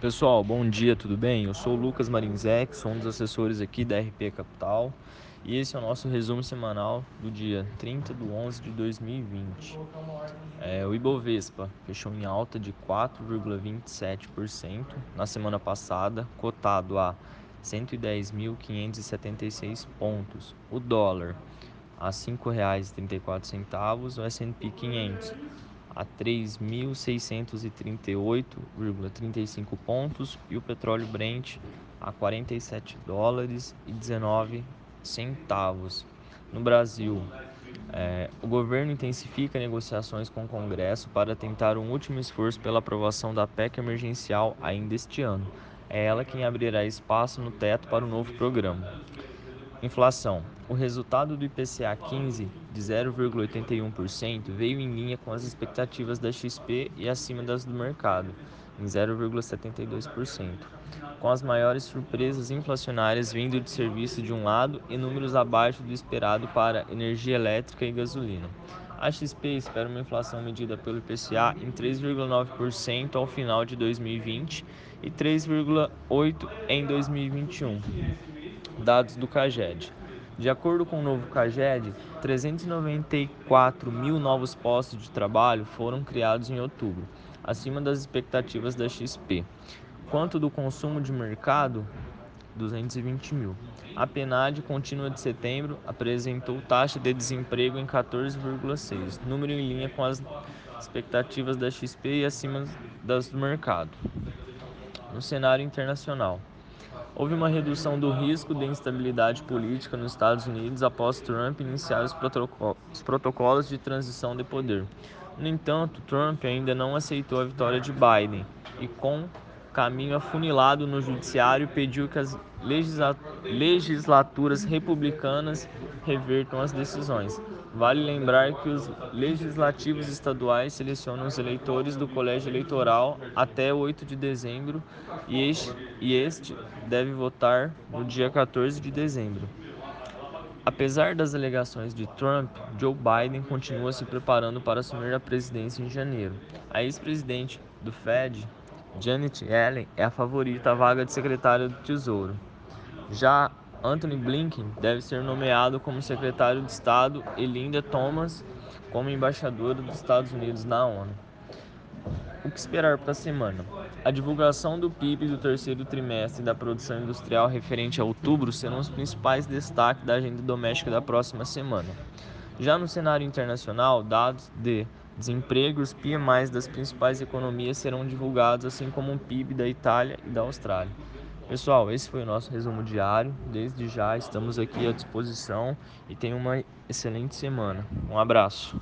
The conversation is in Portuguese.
Pessoal, bom dia, tudo bem? Eu sou o Lucas Marinzec, sou um dos assessores aqui da RP Capital e esse é o nosso resumo semanal do dia 30 de 11 de 2020. É, o Ibovespa fechou em alta de 4,27% na semana passada, cotado a 110.576 pontos. O dólar a R$ 5,34, o S&P 500 a 3.638,35 pontos e o petróleo Brent a 47 dólares e 19 centavos. No Brasil, é, o governo intensifica negociações com o Congresso para tentar um último esforço pela aprovação da PEC emergencial ainda este ano. É ela quem abrirá espaço no teto para o novo programa. Inflação. O resultado do IPCA 15 de 0,81% veio em linha com as expectativas da XP e acima das do mercado, em 0,72%, com as maiores surpresas inflacionárias vindo de serviço de um lado e números abaixo do esperado para energia elétrica e gasolina. A XP espera uma inflação medida pelo IPCA em 3,9% ao final de 2020 e 3,8% em 2021 dados do CAGED. De acordo com o novo CAGED, 394 mil novos postos de trabalho foram criados em outubro, acima das expectativas da XP. Quanto do consumo de mercado, 220 mil. A PNAD contínua de setembro apresentou taxa de desemprego em 14,6, número em linha com as expectativas da XP e acima das do mercado. No cenário internacional, Houve uma redução do risco de instabilidade política nos Estados Unidos após Trump iniciar os, os protocolos de transição de poder. No entanto, Trump ainda não aceitou a vitória de Biden e, com caminho afunilado no judiciário, pediu que as legislaturas republicanas revertam as decisões. Vale lembrar que os legislativos estaduais selecionam os eleitores do colégio eleitoral até 8 de dezembro e este, e este deve votar no dia 14 de dezembro. Apesar das alegações de Trump, Joe Biden continua se preparando para assumir a presidência em janeiro. A ex-presidente do Fed, Janet Yellen, é a favorita à vaga de secretária do Tesouro. Já Anthony Blinken deve ser nomeado como secretário de Estado e Linda Thomas como embaixadora dos Estados Unidos na ONU. O que esperar para a semana? A divulgação do PIB do terceiro trimestre da produção industrial referente a outubro serão os principais destaques da agenda doméstica da próxima semana. Já no cenário internacional, dados de desemprego e os PMIs das principais economias serão divulgados, assim como o PIB da Itália e da Austrália. Pessoal, esse foi o nosso resumo diário. Desde já estamos aqui à disposição e tenham uma excelente semana. Um abraço.